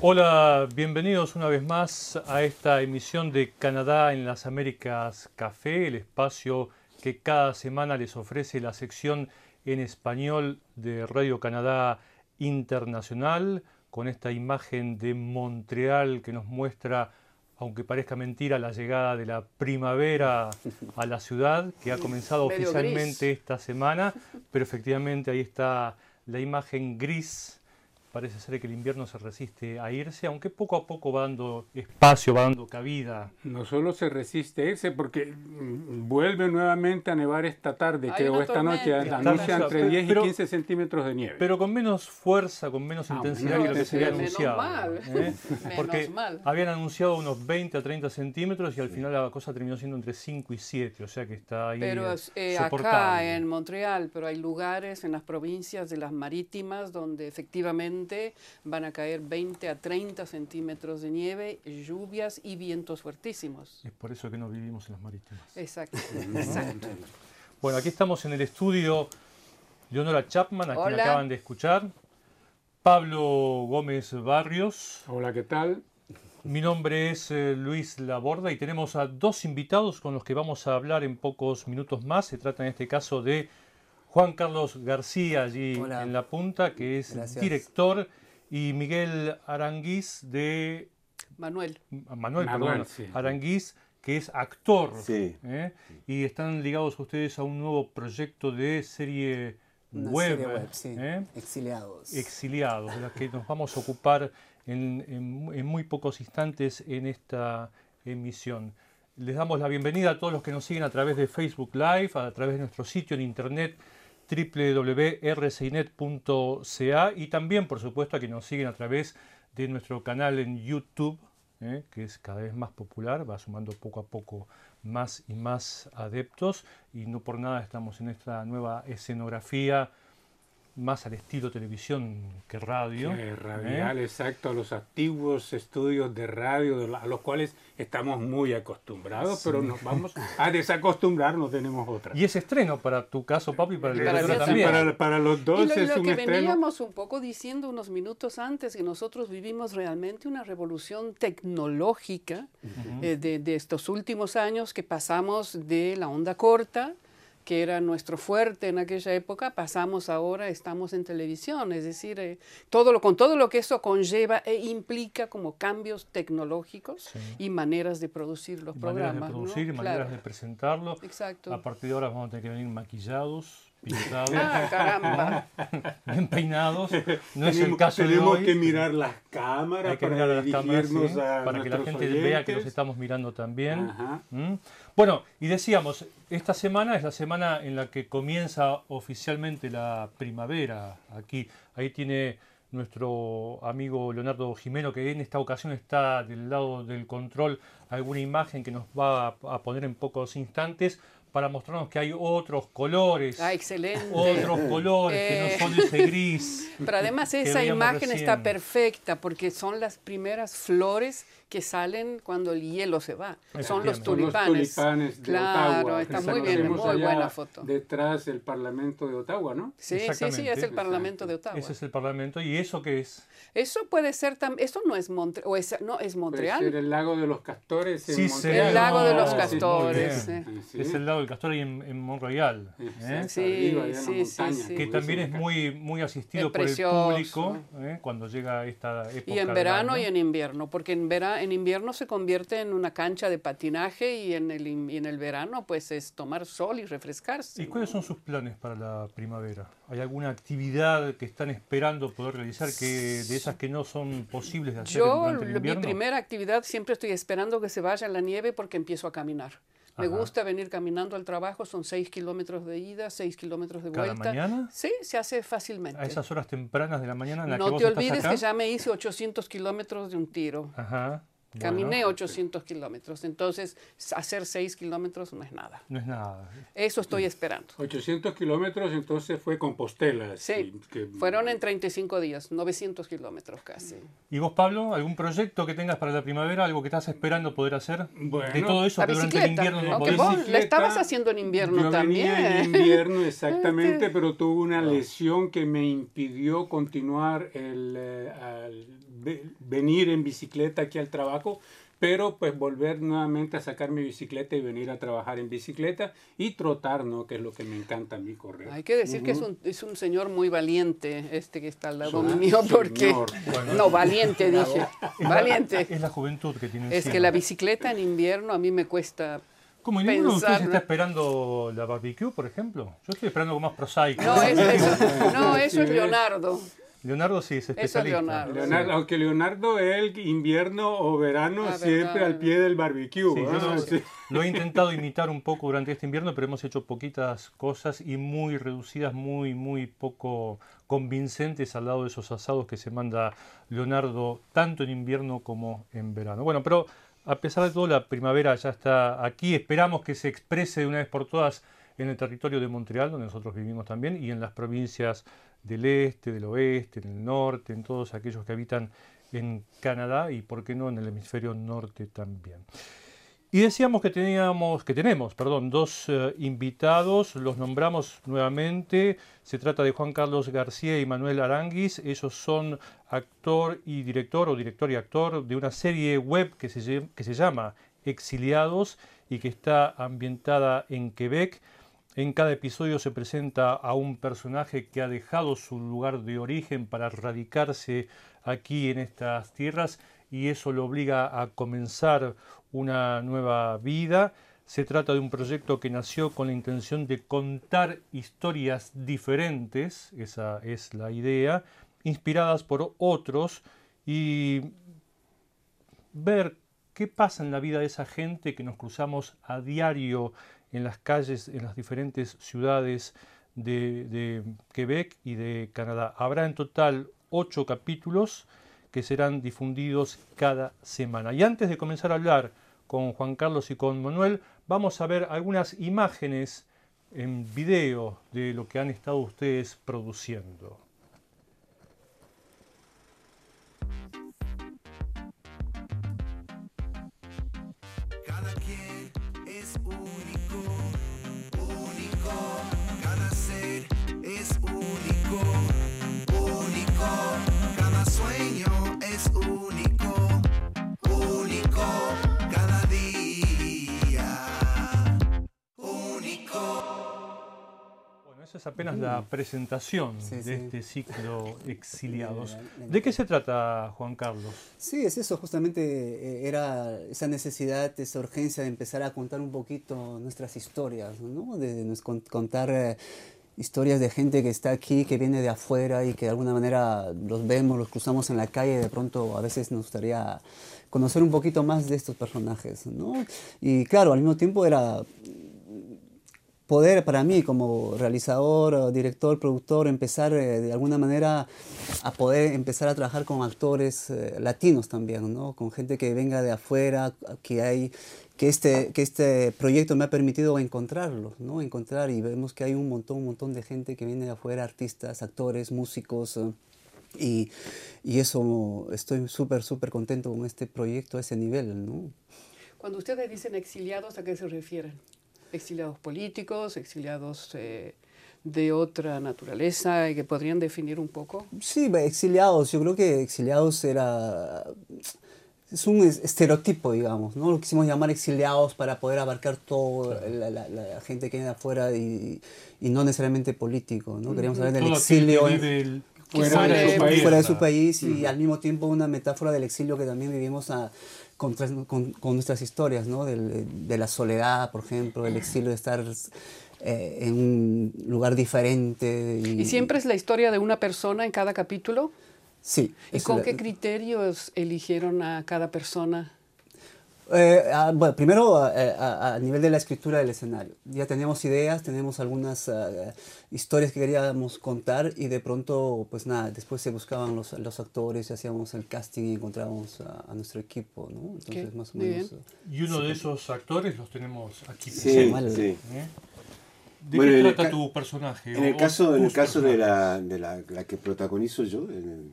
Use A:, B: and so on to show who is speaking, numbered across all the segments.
A: Hola, bienvenidos una vez más a esta emisión de Canadá en las Américas Café, el espacio que cada semana les ofrece la sección en español de Radio Canadá Internacional, con esta imagen de Montreal que nos muestra, aunque parezca mentira, la llegada de la primavera a la ciudad, que ha comenzado oficialmente esta semana, pero efectivamente ahí está la imagen gris. Parece ser que el invierno se resiste a irse, aunque poco a poco va dando espacio, va dando cabida.
B: No solo se resiste a irse, porque mm, vuelve nuevamente a nevar esta tarde,
C: Hay
B: creo, esta noche.
C: tormenta.
B: Anuncia
A: Está-
B: entre 10
A: pero-
B: y 15 centímetros de nieve.
A: Pero con menos fuerza, con menos
B: Ah,
A: intensidad
B: menos
A: que lo que se había anunciado.
C: Menos mal.
A: ¿eh? Porque
C: Menos mal.
A: habían anunciado unos 20 a 30 centímetros y al final la cosa terminó siendo entre 5 y 7, o sea que está ahí
C: Pero
A: eh,
C: eh, acá en Montreal, pero hay lugares en las provincias de las marítimas donde efectivamente van a caer 20 a 30 centímetros de nieve, lluvias y vientos fuertísimos.
A: Es por eso que no vivimos en las marítimas.
C: Exacto, exacto.
A: Bueno, aquí estamos en el estudio Leonora Chapman, a quien
C: Hola.
A: acaban de escuchar. Pablo Gómez Barrios.
B: Hola, ¿qué tal?
A: Mi nombre es eh, Luis Laborda y tenemos a dos invitados con los que vamos a hablar en pocos minutos más. Se trata en este caso de Juan Carlos García, allí
D: Hola.
A: en la punta, que es
D: Gracias.
A: director, y Miguel Aranguiz de
C: Manuel,
A: Manuel,
B: Manuel,
A: perdón,
B: sí.
A: Aranguiz, que es actor.
D: Sí.
A: ¿eh? Y están ligados ustedes a un nuevo proyecto de serie
D: Una
A: web,
D: serie web, sí.
A: ¿eh?
D: Exiliados.
A: exiliados, de las que nos vamos a ocupar en, en- en muy pocos instantes en esta emisión. Les damos la bienvenida a todos los que nos siguen a través de Facebook Live, a través de nuestro sitio en internet www.rcinet.ca y también, por supuesto, a quienes nos siguen a través de nuestro canal en YouTube, ¿eh? que es cada vez más popular, va sumando poco a poco más y más adeptos y no por nada estamos en esta nueva escenografía más al estilo televisión que radio.
B: Eh,
A: ¿eh?
B: radial, exacto, a los antiguos estudios de radio de la- a los cuales estamos muy acostumbrados, pero nos vamos a desacostumbrar, no tenemos otra.
A: Y es estreno para tu caso, papi, para el
C: para
A: también.
B: para, para los dos
C: y lo,
B: es
C: lo
B: un
C: que
B: estreno.
C: veníamos un poco diciendo unos minutos antes, que nosotros vivimos realmente una revolución tecnológica eh, de, de estos últimos años que pasamos de la onda corta, que era nuestro fuerte en aquella época, pasamos ahora, estamos en televisión, es decir, eh, todo lo, con todo lo que eso conlleva e implica como cambios tecnológicos
A: Sí.
C: y maneras de producir los
A: Y maneras
C: programas.
A: de
C: ¿no?
A: producir, y maneras
C: Claro.
A: de presentarlo.
C: Exacto.
A: A partir de ahora vamos a tener que venir maquillados, pintados,
C: Ah, caramba.
A: bien peinados. No es el
B: Tenemos-
A: caso de
B: tenemos
A: hoy.
B: que mirar las cámaras
A: Hay que
B: para
A: mirar a las cámaras,
B: dirigirnos
A: sí,
B: a
A: para que la gente vea que los estamos mirando también.
B: Ajá.
A: ¿Mm? Bueno, y decíamos, esta semana es la semana en la que comienza oficialmente la primavera aquí. Ahí tiene nuestro amigo Leonardo Jimeno, que en esta ocasión está del lado del control, alguna imagen que nos va a, poner en pocos instantes para mostrarnos que hay otros colores.
C: Ah, excelente.
A: otros colores que
C: Eh.
A: no son ese gris.
C: Pero además
A: que
C: esa imagen está
A: recién.
C: perfecta porque son las primeras flores que salen cuando el hielo se va. Son los
A: Efectivamente.
B: Son los
C: tulipanes.
B: tulipanes de
C: claro,
B: Ottawa.
C: está
B: que
C: muy bien, muy
B: allá
C: buena foto.
B: Detrás el Parlamento de Ottawa, ¿no?
C: Sí, sí, sí, es el Parlamento de Ottawa.
A: Ese es el Parlamento. ¿Y eso qué es?
C: Eso puede ser también, eso no es Montreal, o es, no, es
B: Puede
C: Montreal.
B: ser el lago de los castores en
A: Sí,
B: Montreal.
C: El lago de los
A: Sí,
C: castores. eh.
B: Sí.
A: Es el lado del castor ahí en, en Montreal. ¿eh?
C: Sí,
B: arriba,
C: sí, sí,
B: montaña,
C: sí.
A: que también es muy, muy asistido
C: Es
A: por el
C: precioso.
A: público ¿eh? cuando llega esta época.
C: Y en verano
A: año.
C: y en invierno, porque en, vera- en invierno se convierte en una cancha de patinaje y en el, y en el verano pues es tomar sol y refrescarse.
A: ¿Y cuáles son sus planes para la primavera? ¿Hay alguna actividad que están esperando poder realizar que de esas que no son posibles de hacer
C: Yo,
A: durante el
C: lo- mi
A: invierno?
C: primera actividad siempre estoy esperando que se vaya la nieve porque empiezo a caminar. Me
A: Ajá.
C: gusta venir caminando al trabajo, son seis kilómetros de ida, seis kilómetros de
A: ¿Cada
C: vuelta.
A: mañana?
C: Sí, se hace fácilmente.
A: A esas horas tempranas de la mañana en la que
C: no
A: vos
C: te
A: estás
C: olvides
A: acá.
C: que ya me hice 800 kilómetros de un tiro.
A: Ajá.
C: Caminé 800 kilómetros, entonces hacer 6 kilómetros no es nada.
A: No es nada.
C: Eso estoy esperando.
B: 800 kilómetros, entonces fue Compostela.
C: Sí, fueron en 35 días, 900 kilómetros casi.
A: ¿Y vos, Pablo, algún proyecto que tengas para la primavera, algo que estás esperando poder hacer?
B: Bueno,
A: de todo eso
C: la
A: que durante el invierno no
C: Aunque
A: podés.
C: vos la estabas haciendo en invierno
B: Yo
C: también.
B: venía en invierno, exactamente, pero tuve una lesión que me impidió continuar el, eh, al ve- venir en bicicleta aquí al trabajo, pero pues volver nuevamente a sacar mi bicicleta y venir a trabajar en bicicleta y trotar, ¿no? Que es lo que me encanta a mí correr.
C: Hay que decir que es un, es un señor muy valiente este que está al lado mío porque...
B: señor.
C: No, valiente dije. Valiente.
A: Es la juventud que tiene
C: Es que
A: encima.
C: la bicicleta en invierno a mí me cuesta...
A: Como ninguno de ustedes está
C: ¿no?
A: esperando la barbecue, por ejemplo. Yo estoy esperando algo más prosaico.
C: No, es- eso, no, eso es Leonardo.
A: Leonardo sí es especialista.
C: Leonardo.
B: Leonardo, aunque Leonardo, él invierno o verano
C: Ah,
B: siempre
C: verdad.
B: al pie del barbecue.
A: Sí,
B: ¿ah?
A: no-
B: Sí.
A: lo he intentado imitar un poco durante este invierno, pero hemos hecho poquitas cosas y muy reducidas, muy, muy poco convincentes al lado de esos asados que se manda Leonardo tanto en invierno como en verano. Bueno, pero a pesar de todo, la primavera ya está aquí. Esperamos que se exprese de una vez por todas en el territorio de Montreal, donde nosotros vivimos también, y en las provincias del este, del oeste, del norte, en todos aquellos que habitan en Canadá y, por qué no, en el hemisferio norte también. Y decíamos que teníamos, que tenemos, perdón, dos eh, invitados, los nombramos nuevamente. Se trata de Juan Carlos García y Manuel Aranguis. Ellos son actor y director, o director y actor, de una serie web que se, que se llama Exiliados y que está ambientada en Quebec. En cada episodio se presenta a un personaje que ha dejado su lugar de origen para radicarse aquí en estas tierras y eso lo obliga a comenzar una nueva vida. Se trata de un proyecto que nació con la intención de contar historias diferentes, esa es la idea, inspiradas por otros y ver qué pasa en la vida de esa gente que nos cruzamos a diario en las calles, en las diferentes ciudades de, Quebec y de Canadá. Habrá en total ocho capítulos que serán difundidos cada semana. Y antes de comenzar a hablar con Juan Carlos y con Manuel, vamos a ver algunas imágenes en video de lo que han estado ustedes produciendo.
D: Es
A: apenas la presentación
E: Sí,
A: de
E: sí.
A: este ciclo Exiliados. ¿De qué se trata, Juan Carlos?
E: Sí, es eso, justamente eh, era esa necesidad, esa urgencia de empezar a contar un poquito nuestras historias, ¿no? De, de contar eh, historias de gente que está aquí, que viene de afuera y que de alguna manera los vemos, los cruzamos en la calle de pronto a veces nos gustaría conocer un poquito más de estos personajes, ¿no? Y claro, al mismo tiempo era poder para mí como realizador, director, productor, empezar eh, de alguna manera a poder empezar a trabajar con actores eh, latinos también, ¿no? Con gente que venga de afuera, que hay que este, que este proyecto me ha permitido encontrarlos, ¿no? Encontrar y vemos que hay un montón, un montón de gente que viene de afuera, artistas, actores, músicos, eh, y, y eso estoy súper, súper contento con este proyecto a ese nivel, ¿no?
C: Cuando ustedes dicen exiliados, ¿a qué se refieren? ¿Exiliados políticos, exiliados eh, de otra naturaleza, que podrían definir un poco?
E: Sí, exiliados, yo creo que exiliados era... Es un es- estereotipo, digamos, ¿no? Lo quisimos llamar exiliados para poder abarcar toda la, la- la gente que viene afuera y, y no necesariamente político, ¿no? Queríamos hablar del
A: Todo
E: exilio en-
B: Fuera
C: de
A: de
C: su
B: país.
E: fuera de su país y al mismo tiempo una metáfora del exilio que también vivimos a- con, tras- con- con nuestras historias, ¿no? Del- de la soledad, por ejemplo, del exilio de estar eh, en un lugar diferente.
C: ¿Y siempre es la historia de una persona en cada capítulo?
E: Sí.
C: ¿Y con
E: la-
C: qué criterios eligieron a cada persona?
E: Eh, ah, bueno, primero a, a- a nivel de la escritura del escenario. Ya teníamos ideas, tenemos algunas ah, historias que queríamos contar y de pronto, pues nada, después se buscaban los, los actores y hacíamos el casting y encontrábamos a, a nuestro equipo, ¿no? Entonces,
C: Ok,
E: más o menos.
C: bien.
A: Y uno de esos actores los tenemos aquí.
F: Sí,
E: Igual.
F: sí.
A: ¿eh? ¿De
F: Bueno,
A: qué
F: el
A: trata tu personaje?
F: En el caso, en el caso de, la, de la, la que protagonizo yo, en el-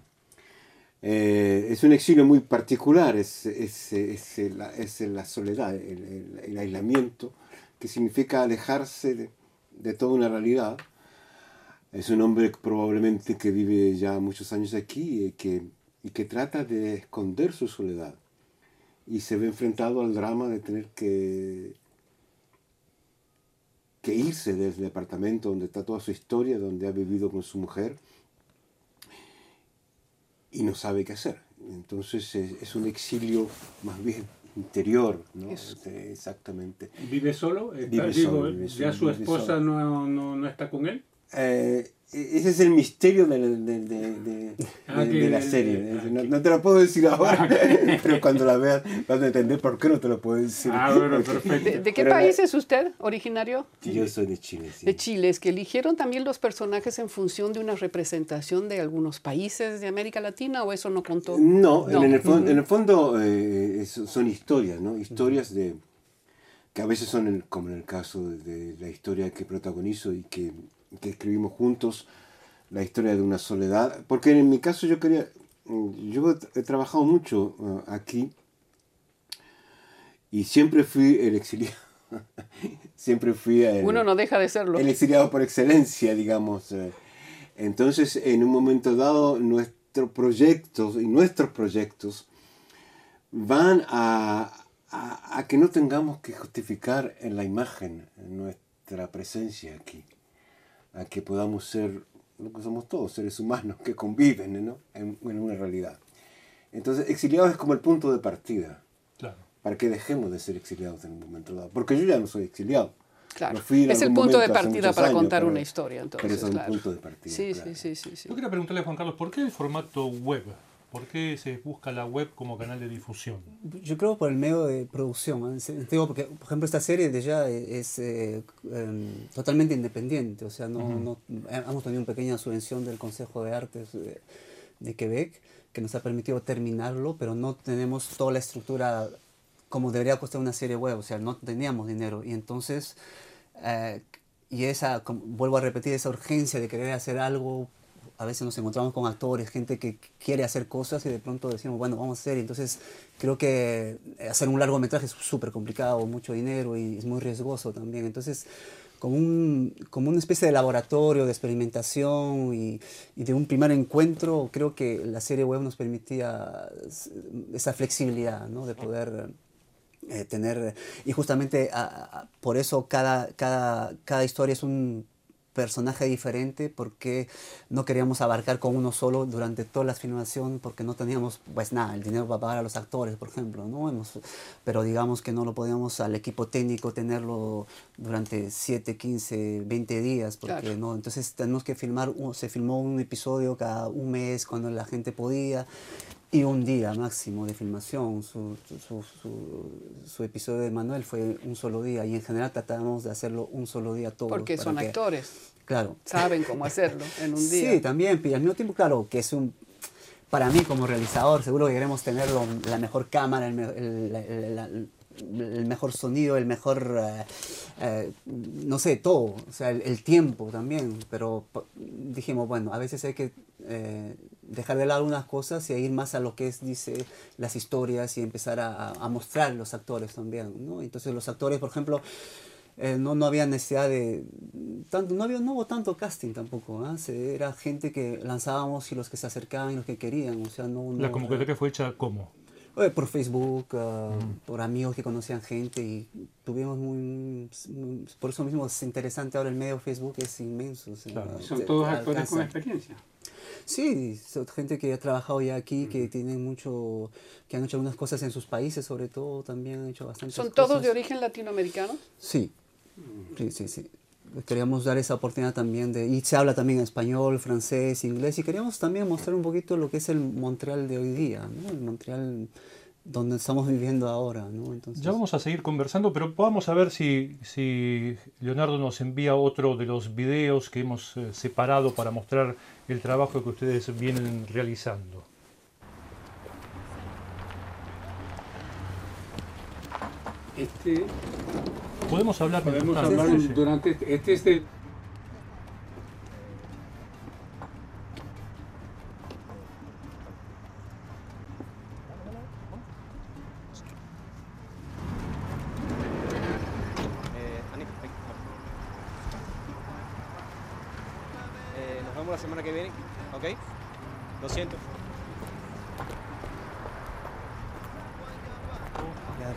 F: eh, es un exilio muy particular, es, es, es la, es la soledad, el, el- el aislamiento, que significa alejarse de, de toda una realidad. Es un hombre probablemente que vive ya muchos años aquí y que, y que trata de esconder su soledad. Y se ve enfrentado al drama de tener que que irse del departamento donde está toda su historia, donde ha vivido con su mujer, y no sabe qué hacer. Entonces es, es un exilio más bien interior, ¿no?
C: Es-
F: Este, Exactamente.
B: ¿Vive solo? Está-
F: Vive
B: digo,
F: solo, vive
B: ¿Ya
F: solo,
B: su esposa no, no, no está con él?
F: Eh, ese es el misterio de, la- de- de- de-
B: Ah,
F: de-
B: que-
F: de la serie.
B: ah,
F: no, no te lo puedo decir ahora, pero cuando la veas vas a entender por qué no te lo puedo decir.
B: Ah, bueno, perfecto.
C: ¿De, de qué
F: Pero la-
C: país es usted originario?
F: Yo soy de Chile, sí.
C: De Chile. ¿Es que eligieron también los personajes en función de una representación de algunos países de América Latina o eso no contó?
F: No,
C: No.
F: En, el fondo, en el fondo eh, es- son historias, ¿no? Historias de que a veces son, el- como en el caso de, de la historia que protagonizo y que, que escribimos juntos, la historia de una soledad. Porque en mi caso yo quería, yo he, trabajado mucho eh, aquí y siempre fui el exiliado. siempre fui el,
C: Uno no deja de serlo.
F: el exiliado por excelencia, digamos. eh. Entonces, en un momento dado, nuestros proyectos y nuestros proyectos van a, a- a que no tengamos que justificar en la imagen nuestra presencia aquí, a que podamos ser lo que somos todos, seres humanos que conviven ¿no? en, en una realidad. Entonces, exiliados es como el punto de partida
A: Claro.
F: para que dejemos de ser exiliados en un momento dado. Porque yo ya no soy exiliado.
C: Claro. Es el punto de partida para
F: años,
C: contar
F: pero-
C: una historia, entonces.
F: Pero es un
C: claro.
F: punto de partida.
C: Sí,
F: claro.
C: sí, sí, sí, sí.
A: Yo quería preguntarle a Juan Carlos, ¿por qué el formato web? ¿Por qué se busca la web como canal de difusión?
E: Yo creo por el medio de producción. porque, por ejemplo, esta serie de ya es eh, em, totalmente independiente. O sea, no, no- hemos tenido una pequeña subvención del Consejo de Artes de, de Quebec que nos ha permitido terminarlo, pero no tenemos toda la estructura como debería costar una serie web. O sea, no teníamos dinero. Y entonces, eh, y esa, como- vuelvo a repetir, esa urgencia de querer hacer algo a veces nos encontramos con actores, gente que quiere hacer cosas y de pronto decimos, bueno, vamos a hacer. Entonces creo que hacer un largometraje es súper complicado, mucho dinero y es muy riesgoso también. Entonces, como, un, como una especie de laboratorio de experimentación y, y de un primer encuentro, creo que la serie web nos permitía esa flexibilidad, ¿no? De poder eh, tener y justamente a- a- por eso cada, cada, cada historia es un personaje diferente porque no queríamos abarcar con uno solo durante toda la filmación porque no teníamos pues nada el dinero para pagar a los actores por ejemplo no Hemos- pero digamos que no lo podíamos al equipo técnico tenerlo durante 7 15 20 días porque
C: Claro.
E: no entonces tenemos que filmar se filmó un episodio cada un mes cuando la gente podía y un día máximo de filmación. Su, su, su, su episodio de Manuel fue un solo día y en general tratamos de hacerlo un solo día todo.
C: Porque son actores,
E: Claro.
C: saben cómo hacerlo en un día.
E: Sí, también, y al mismo tiempo, claro, que es un... Para mí como realizador, seguro que queremos tener lo- la mejor cámara, el, el- el- la- el mejor sonido, el mejor, eh, eh, no sé, todo, o sea, el, el tiempo también, pero dijimos, bueno, a veces hay que eh, dejar de lado algunas cosas y ir más a lo que es, dice, las historias y empezar a, a- a mostrar los actores también, ¿no? Entonces los actores, por ejemplo, eh, no, no había necesidad de tanto, no, había, no hubo tanto casting tampoco, ¿ah? Se- era gente que lanzábamos y los que se acercaban y los que querían, o sea, no...
A: La
E: no-
A: convocatoria fue hecha como.
E: eh, por Facebook, ah, por amigos que conocían gente y tuvimos muy, muy- Por eso mismo es interesante ahora el medio Facebook, es inmenso. o sea,
A: Claro.
B: Son todos actores con experiencia.
E: Sí, son gente que ha trabajado ya aquí, que tienen mucho, que han hecho algunas cosas en sus países, sobre todo, también han hecho bastantes
C: ¿Son
E: cosas.
C: todos de origen latinoamericano?
E: Sí, sí, sí, sí. Queríamos dar esa oportunidad también de... Y se habla también español, francés, inglés. Y queríamos también mostrar un poquito lo que es el Montreal de hoy día, ¿no? El Montreal donde estamos viviendo ahora. ¿no? Entonces,
A: Ya vamos a seguir conversando, pero vamos a ver si, si Leonardo nos envía otro de los videos que hemos eh, separado para mostrar el trabajo que ustedes vienen realizando.
B: Este,
A: Podemos hablar
B: podemos hablar
A: sí, sí.
B: durante este, este es de-
G: Eh, Ani, ven, vamos. Eh, nos vemos la semana que viene, ¿ok? Lo siento.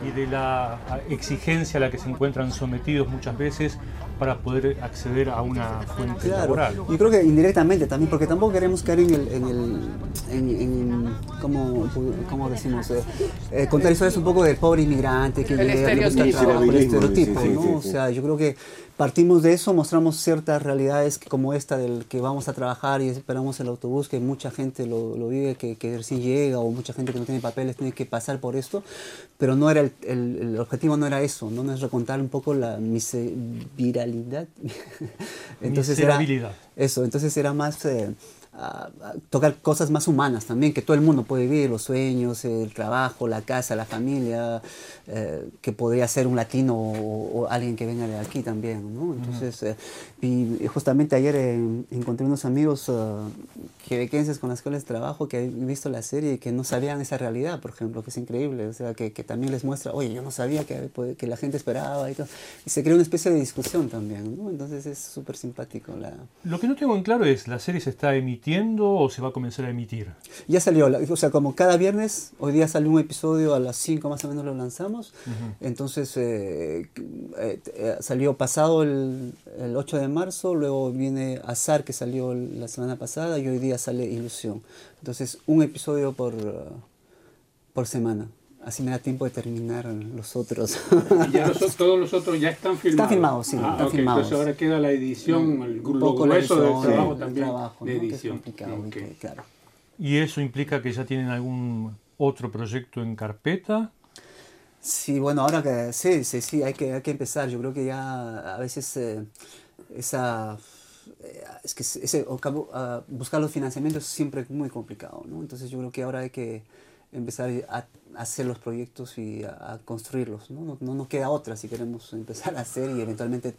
A: Y de la exigencia a la que se encuentran sometidos muchas veces para poder acceder a una fuente
E: Claro,
A: laboral.
E: yo creo que indirectamente también, porque tampoco queremos caer en el, en el en, en- ¿cómo, cómo decimos? Eh, eh, contar historias un poco del pobre inmigrante que gusta el
C: estereotipo.
E: trabajo, el
F: sí,
E: estereotipo,
F: sí,
E: ¿no?
F: sí,
E: O sea, yo creo que partimos de eso, mostramos ciertas realidades como esta del que vamos a trabajar y esperamos el autobús, que mucha gente lo, lo vive, que, que recién llega, o mucha gente que no tiene papeles tiene que pasar por esto, pero no era el, el- el objetivo no era eso, no, no es recontar un poco la miserabilidad. entonces era
A: Miserabilidad.
E: eso, entonces era más eh, a- a tocar cosas más humanas también, que todo el mundo puede vivir, los sueños, el trabajo, la casa, la familia, eh, que podría ser un latino o, o alguien que venga de aquí también, ¿no? Entonces, eh, y, justamente ayer eh, encontré unos amigos quebequenses con los cuales trabajo que han visto la serie y que no sabían esa realidad, por ejemplo, que es increíble, o sea, que, que también les muestra, oye, yo no sabía que, que la gente esperaba y todo, y se crea una especie de discusión también, ¿no? Entonces es súper simpático la...
A: Lo que no tengo en claro es, ¿la serie se está emitiendo o se va a comenzar a emitir?
E: Ya salió, o sea, como cada viernes, hoy día salió un episodio, a las 5 más o menos lo lanzamos. Entonces eh, eh, eh, salió pasado el, el 8 de marzo, luego viene Azar que salió la semana pasada y hoy día sale Ilusión. Entonces, un episodio por, uh, por semana. Así me da tiempo de terminar los otros.
B: y ya los todos los otros ya están filmados.
E: filmados, sí,
B: Ah,
E: están
B: ok,
E: filmados.
B: Entonces ahora queda la edición, el
E: un poco
B: grueso del trabajo
E: el
B: también
E: trabajo,
B: de
E: ¿no? Que es
B: edición.
E: complicado, y
B: Ok.
E: que, claro.
A: ¿Y eso implica que ya tienen algún otro proyecto en carpeta?
E: Sí, bueno, ahora que sí, sí, sí, hay que, hay que empezar. Yo creo que ya a veces eh, esa, es que ese, cabo- ah, buscar los financiamientos es siempre muy complicado, ¿no? Entonces yo creo que ahora hay que empezar a, a hacer los proyectos y a, a construirlos, ¿no? ¿no? No nos queda otra si queremos empezar a hacer y eventualmente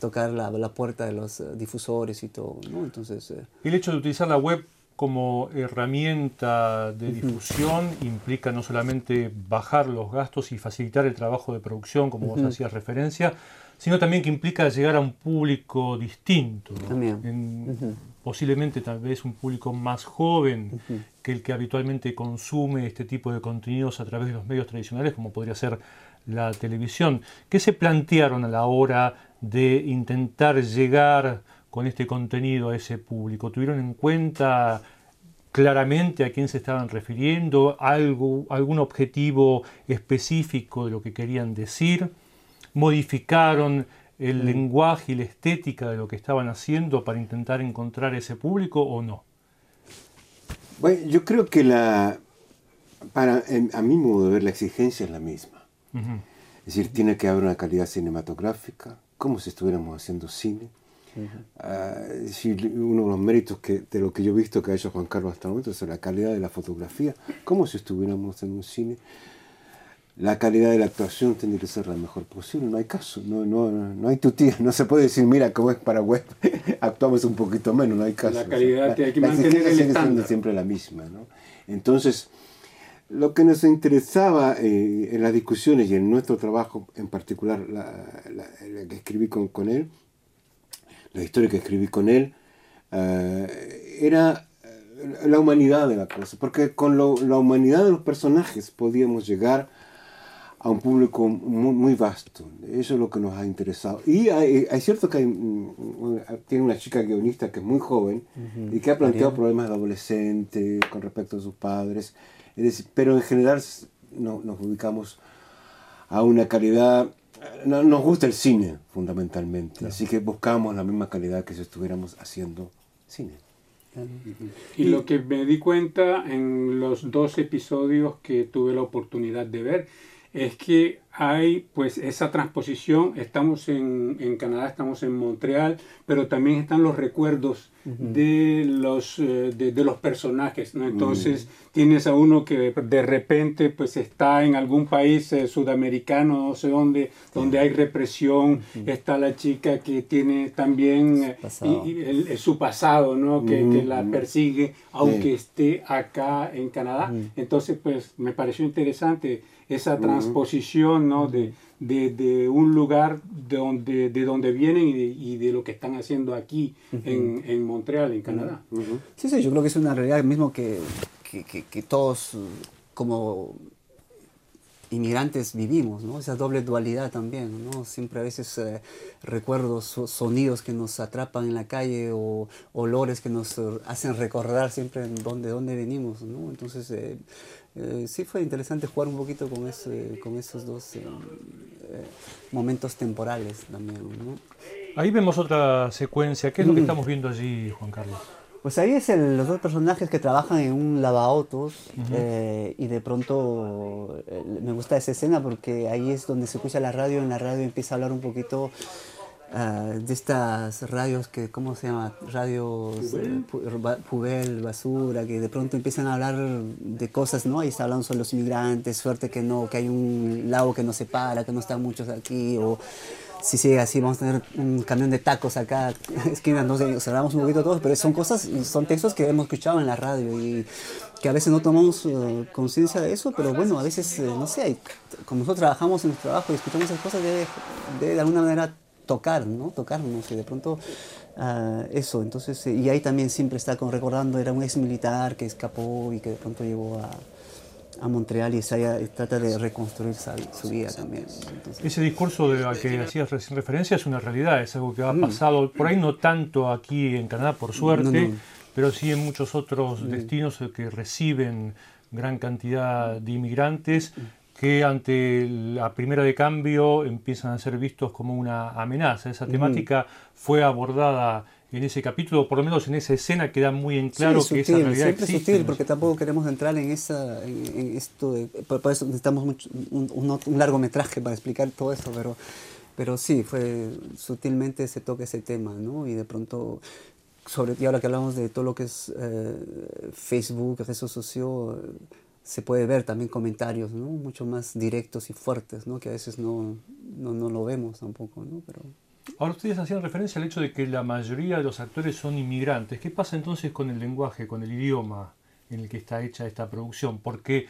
E: tocar la, la puerta de los eh, difusores y todo, ¿no? Entonces... eh,
A: El hecho de utilizar la web como herramienta de difusión implica no solamente bajar los gastos y facilitar el trabajo de producción, como vos hacías referencia, sino también que implica llegar a un público distinto.
E: También.
A: En- posiblemente tal vez un público más joven que el que habitualmente consume este tipo de contenidos a través de los medios tradicionales, como podría ser la televisión. ¿Qué se plantearon a la hora de intentar llegar con este contenido a ese público? ¿Tuvieron en cuenta claramente a quién se estaban refiriendo? ¿Algo, ¿Algún objetivo específico de lo que querían decir? ¿Modificaron el lenguaje y la estética de lo que estaban haciendo para intentar encontrar ese público o no?
F: Bueno, yo creo que la, para, a mi modo de ver, la exigencia es la misma.
A: Ujú.
F: Es decir, tiene que haber una calidad cinematográfica, como si estuviéramos haciendo cine. Ah, es decir, uno de los méritos que, de lo que yo he visto que ha hecho Juan Carlos hasta el momento es la calidad de la fotografía, como si estuviéramos en un cine. La calidad de la actuación tiene que ser la mejor posible, no hay caso, no, no, no hay tutía, no se puede decir, mira, como es para web, actuamos un poquito menos, no hay caso.
B: La calidad,
F: O sea,
B: hay que
F: la
B: mantener el
F: sigue siendo
B: estándar.
F: siempre la misma. ¿no? Entonces, lo que nos interesaba eh, en las discusiones y en nuestro trabajo, en particular la, la- que escribí con, con él, la historia que escribí con él, eh, era la humanidad de la cosa, porque con lo- la humanidad de los personajes podíamos llegar a un público muy, muy vasto. Eso es lo que nos ha interesado. Y hay, hay cierto que hay, mm, tiene una chica guionista que es muy joven y que ha planteado problemas de adolescente con respecto a sus padres. Es decir, pero en general no- nos ubicamos a una calidad... no- nos gusta el cine, fundamentalmente. Así que buscamos la misma calidad que si estuviéramos haciendo cine.
B: Y lo que me di cuenta en los dos episodios que tuve la oportunidad de ver es que hay pues esa transposición, estamos en, en Canadá, estamos en Montreal, pero también están los recuerdos de, los, eh, de, de los personajes, ¿no? Entonces tienes a uno que de repente pues está en algún país eh, sudamericano, no sé dónde, donde hay represión, está la chica que tiene también eh,
E: pasado.
B: y- y el- el- su pasado, ¿no? Que, que la persigue aunque esté acá en Canadá. Entonces pues me pareció interesante esa transposición, ¿no? De, de, de un lugar de donde, de donde vienen y de, y de lo que están haciendo aquí en, en Montreal, en Canadá.
E: Sí, sí, yo creo que es una realidad mismo que, que, que- que todos como inmigrantes vivimos, ¿no? Esa doble dualidad también, ¿no? Siempre a veces eh, recuerdos, so- sonidos que nos atrapan en la calle o olores que nos eh, hacen recordar siempre en dónde, dónde venimos, ¿no? Entonces, eh, eh, sí fue interesante jugar un poquito con, ese, con esos dos eh, eh, momentos temporales también, ¿no?
A: Ahí vemos otra secuencia. ¿Qué es lo que estamos viendo allí, Juan Carlos?
E: Pues ahí es el- los dos personajes que trabajan en un lavaautos eh, y de pronto eh, me gusta esa escena porque ahí es donde se escucha la radio, en la radio empieza a hablar un poquito ah, de estas radios que, ¿cómo se llama? Radios eh, pu- pubel, basura, que de pronto empiezan a hablar de cosas, ¿no? Ahí está hablando sobre los inmigrantes, suerte que no, que hay un lago que nos separa, que no están muchos aquí, o si sigue así, vamos a tener un camión de tacos acá, esquina, no sé, cerramos un poquito todos, pero son cosas, y son textos que hemos escuchado en la radio y que a veces no tomamos eh, conciencia de eso, pero bueno, a veces, eh, no sé, hay- como nosotros trabajamos en nuestro trabajo y escuchamos esas cosas, debe, debe de alguna manera tocar, ¿no? Tocarnos y de pronto ah, eso, entonces, eh, y ahí también siempre está con, recordando, era un ex militar que escapó y que de pronto llegó a a Montreal y Isaiah trata de reconstruir su vida también. Entonces,
A: Ese discurso de, al que hacías recién referencia es una realidad, es algo que
E: Mm.
A: ha pasado, por ahí no tanto aquí en Canadá, por suerte,
E: No, no.
A: pero sí en muchos otros destinos eh, que reciben gran cantidad de inmigrantes que ante la primera de cambio empiezan a ser vistos como una amenaza. Esa temática fue abordada en ese capítulo, por lo menos en esa escena queda muy en claro
E: Sí,
A: que esa
E: sutil,
A: realidad
E: siempre
A: existe.
E: sutil, porque tampoco queremos entrar en esa, en, en esto, de- por, por eso necesitamos mucho- un, un- un largometraje para explicar todo eso, pero, pero sí, fue sutilmente se toca ese tema, ¿no? Y de pronto, sobre y ahora que hablamos de todo lo que es eh, Facebook, redes sociales, se puede ver también comentarios, ¿no? Mucho más directos y fuertes, ¿no? Que a veces no, no, no lo vemos tampoco, ¿no? Pero,
A: Ahora ustedes hacían referencia al hecho de que la mayoría de los actores son inmigrantes. ¿Qué pasa entonces con el lenguaje, con el idioma en el que está hecha esta producción? Porque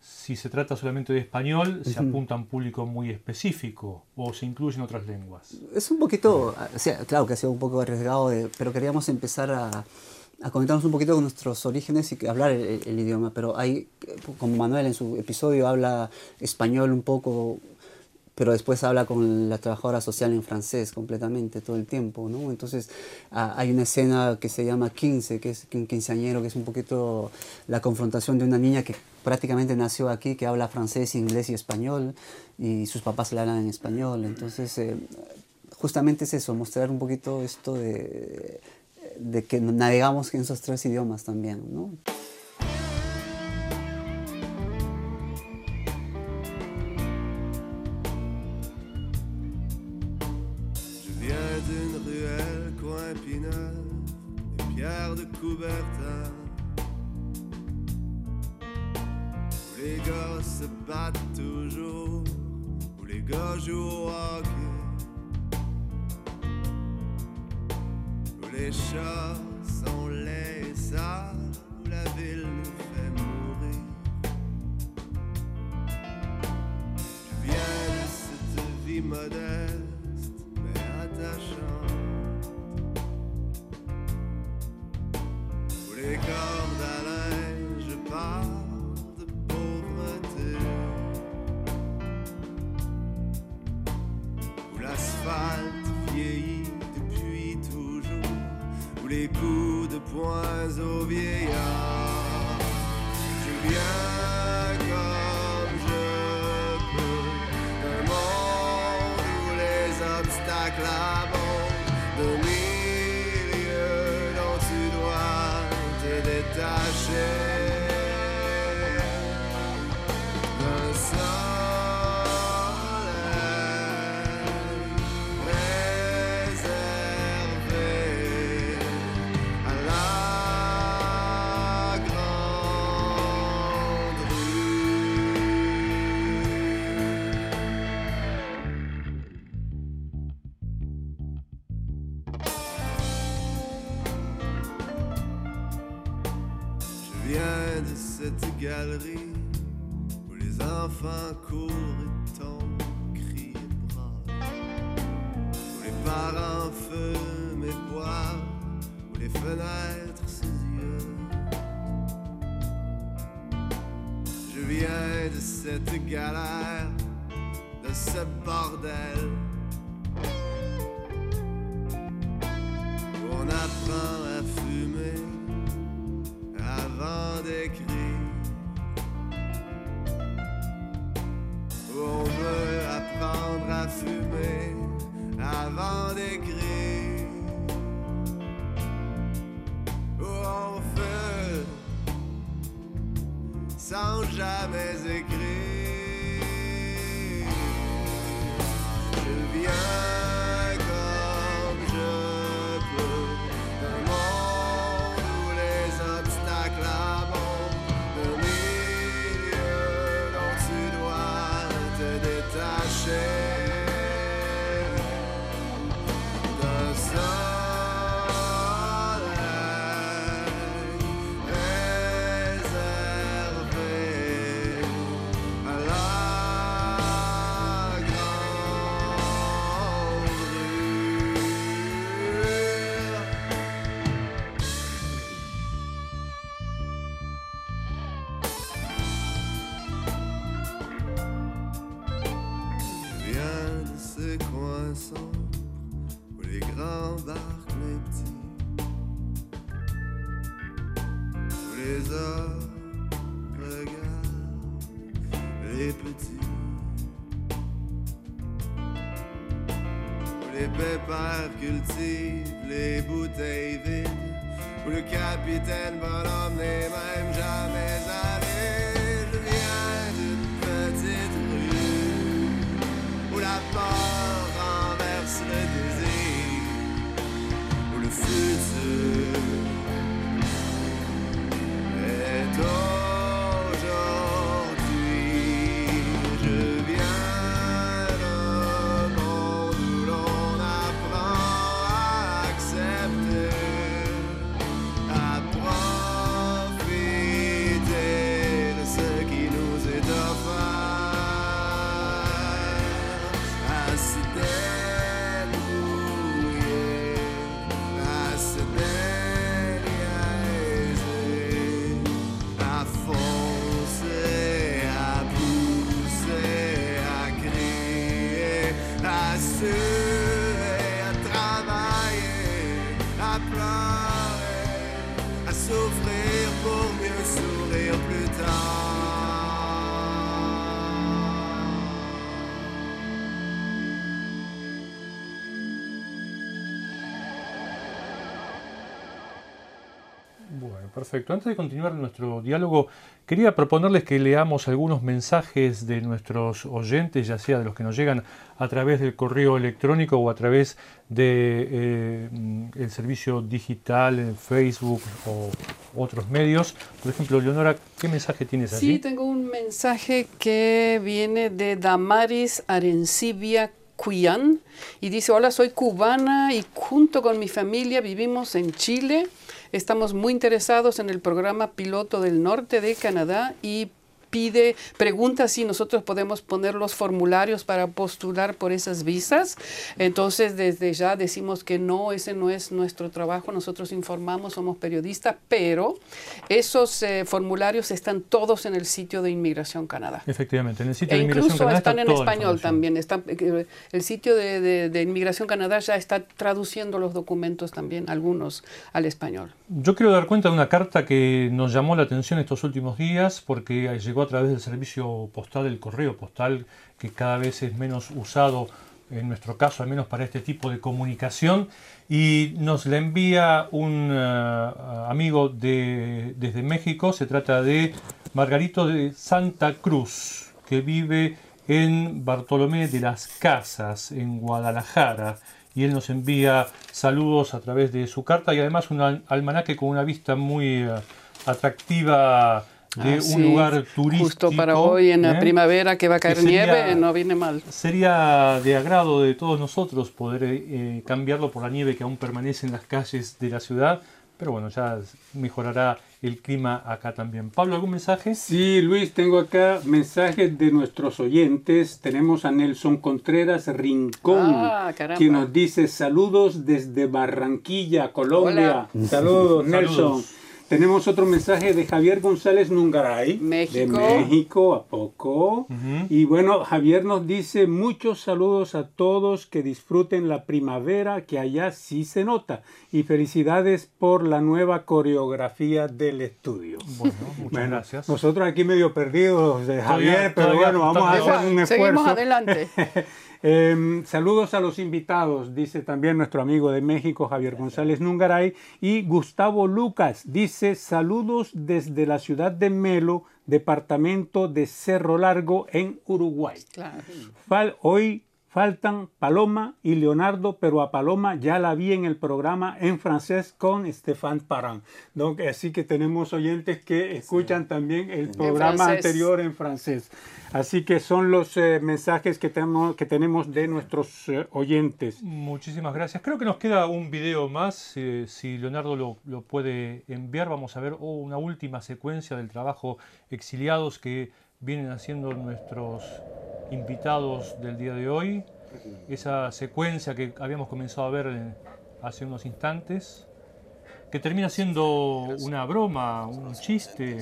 A: si se trata solamente de español, se apunta a un público muy específico o se incluyen otras lenguas.
E: Es un poquito, o sea, claro que ha sido un poco arriesgado, de- pero queríamos empezar a, a conectarnos un poquito con nuestros orígenes y hablar el, el idioma. Pero hay, como Manuel en su episodio habla español un poco, pero después habla con la trabajadora social en francés completamente todo el tiempo, ¿no? Entonces ah, hay una escena que se llama 15, que es un quinceañero, que es un poquito la confrontación de una niña que prácticamente nació aquí, que habla francés, inglés y español, y sus papás le hablan en español. Entonces, eh, justamente es eso, mostrar un poquito esto de, de que navegamos en esos tres idiomas también, ¿no?
D: De Coubertin. Les gars se battent toujours, où les gars jouent au hockey. Les chats sont laids galerie où les enfants courent et tombent, crient et braillent, où les parents fument et boivent, où les fenêtres s'yeux. Je viens de cette galère, de ce bordel. où On apprend à fumer avant d'écrire. jamais amazing. Cultivent les bouteilles vides, où le capitaine bonhomme
A: perfecto. Antes de continuar nuestro diálogo, quería proponerles que leamos algunos mensajes de nuestros oyentes, ya sea de los que nos llegan a través del correo electrónico o a través de eh, el servicio digital, en Facebook o otros medios. Por ejemplo, Leonora, ¿qué mensaje tienes allí?
C: Sí, tengo un mensaje que viene de Damaris Arencibia Cuyan y dice, hola, soy cubana y junto con mi familia vivimos en Chile. Estamos muy interesados en el programa piloto del norte de Canadá y pide, pregunta si nosotros podemos poner los formularios para postular por esas visas. Entonces, desde ya decimos que no, ese no es nuestro trabajo. Nosotros informamos, somos periodistas, pero esos eh, formularios están todos en el sitio de Inmigración Canadá.
A: Efectivamente, en el sitio
C: E
A: de Inmigración
C: incluso
A: Canadá
C: están
A: está
C: en español también. Está, eh, el sitio de, de- de Inmigración Canadá ya está traduciendo los documentos también, algunos al español.
A: Yo quiero dar cuenta de una carta que nos llamó la atención estos últimos días porque llegó a través del servicio postal, del correo postal, que cada vez es menos usado, en nuestro caso, al menos para este tipo de comunicación, y nos la envía un eh, amigo de, desde México, se trata de Margarito de Santa Cruz, que vive en Bartolomé de las Casas, en Guadalajara. Y él nos envía saludos a través de su carta y además un al- almanaque con una vista muy eh, atractiva de
C: Ah,
A: un
C: sí,
A: lugar turístico.
C: Justo para hoy en la
A: ¿eh?
C: primavera que va a caer
A: sería-
C: nieve, no viene mal.
A: Sería de agrado de todos nosotros poder eh, cambiarlo por la nieve que aún permanece en las calles de la ciudad, pero bueno, ya mejorará el clima acá también. Pablo, ¿algún mensaje?
B: Sí, Luis, tengo acá mensajes de nuestros oyentes. Tenemos a Nelson Contreras Rincón,
C: Ah, caramba.
B: que nos dice saludos desde Barranquilla, Colombia. Saludos, Nelson.
A: Saludos.
B: Tenemos otro mensaje de Javier González Nungaray,
C: México.
B: de México, ¿a poco? Y bueno, Javier nos dice muchos saludos a todos, que disfruten la primavera, que allá sí se nota. Y felicidades por la nueva coreografía del estudio.
A: Bueno, muchas
B: Bueno,
A: gracias.
B: Nosotros aquí medio perdidos de Javier, pero
A: todavía
B: bueno, vamos a hacer un esfuerzo.
C: Seguimos adelante.
B: Em, saludos a los invitados, dice también nuestro amigo de México, Javier González Nungaray. Y Gustavo Lucas dice saludos desde la ciudad de Melo, departamento de Cerro Largo, en Uruguay.
C: Claro.
B: Fal- hoy faltan Paloma y Leonardo, pero a Paloma ya la vi en el programa en francés con Stéphane Parent. Donc, así que tenemos oyentes que escuchan también el programa
C: francés.
B: anterior en francés. Así que son los eh, mensajes que tenemos, que tenemos de nuestros eh, oyentes.
A: Muchísimas gracias. Creo que nos queda un video más. eh, si Leonardo lo, lo puede enviar, vamos a ver oh, una última secuencia del trabajo exiliados que vienen haciendo nuestros invitados del día de hoy. Esa secuencia que habíamos comenzado a ver hace unos instantes, que termina siendo una broma, un chiste.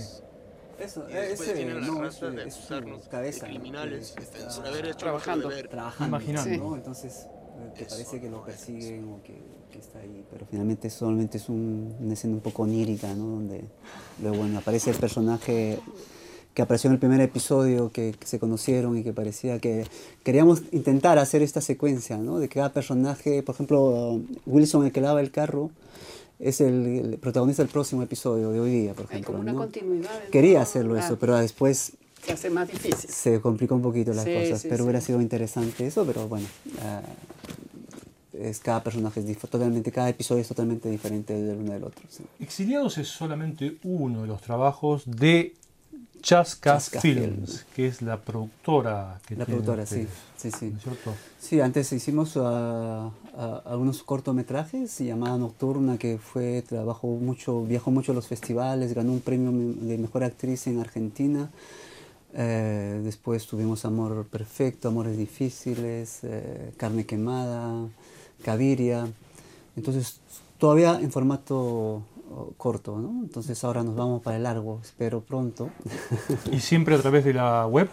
E: Eso,
H: después
E: ese
H: tienen la
E: no,
H: raza de criminales
E: está
H: sin haber hecho
C: trabajando.
H: deber.
E: trabajando,
A: Imaginando.
E: ¿no? Entonces te parece que lo persiguen o que, que está ahí, pero finalmente solamente es un, una escena un poco onírica, ¿no? Donde luego, bueno, aparece el personaje que apareció en el primer episodio, que, que se conocieron y que parecía que queríamos intentar hacer esta secuencia, ¿no? De que cada personaje, por ejemplo, Wilson, el que lava el carro, es el, el protagonista del próximo episodio de hoy día, por
C: Hay
E: ejemplo.
C: como una
E: ¿no?
C: continuidad.
E: Quería hacerlo
C: Ah,
E: eso, pero después
C: Se hace más difícil.
E: se complicó un poquito las
C: Sí,
E: cosas,
C: sí,
E: pero
C: sí.
E: hubiera sido interesante eso, pero bueno, ah, es cada personaje es totalmente, cada episodio es totalmente diferente del uno del otro. sí.
A: Exiliados es solamente uno de los trabajos de Chasca,
E: Chasca
A: Films, que es la productora que
E: La
A: tienen
E: productora, sí,
A: ustedes,
E: sí, sí.
A: ¿no es cierto?
E: Sí, antes hicimos algunos cortometrajes, llamada Nocturna, que fue, trabajó mucho, viajó mucho a los festivales, ganó un premio de mejor actriz en Argentina. Eh, después tuvimos Amor Perfecto, Amores Difíciles, eh, Carne Quemada, Caviria. Entonces, todavía en formato corto, ¿no? Entonces ahora nos vamos para el largo, espero pronto.
A: Y siempre a través de la web.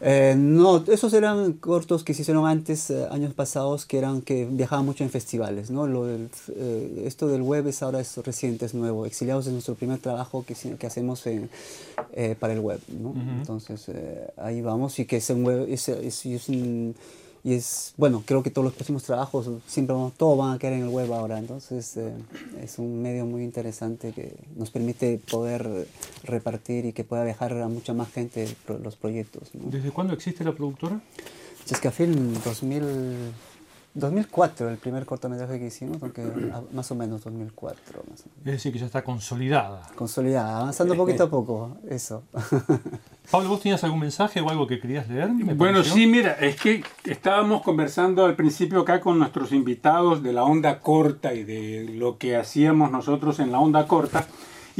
E: Eh, no, esos eran cortos que se hicieron antes, eh, años pasados, que eran que viajaban mucho en festivales, ¿no? Lo del, eh, esto del web es ahora es reciente, es nuevo. Exiliados es nuestro primer trabajo que, que hacemos en, eh, para el web, ¿no? Entonces ahí vamos y que es un web, es, es un- y es, bueno, creo que todos los próximos trabajos siempre vamos, van a quedar en el web ahora, entonces eh, es un medio muy interesante que nos permite poder repartir y que pueda viajar a mucha más gente los proyectos. ¿no?
A: ¿Desde cuándo existe la productora?
E: Chescafilm 2000, 2004, el primer cortometraje que hicimos, aunque a- más o menos 2004, más o menos.
A: Es decir, que ya está consolidada.
E: Consolidada, avanzando poquito a poco, eso.
A: Pablo, ¿vos tenías algún mensaje o algo que querías leer?
B: Bueno,
A: pareció?
B: sí, mira, es que estábamos conversando al principio acá con nuestros invitados de la onda corta y de lo que hacíamos nosotros en la onda corta.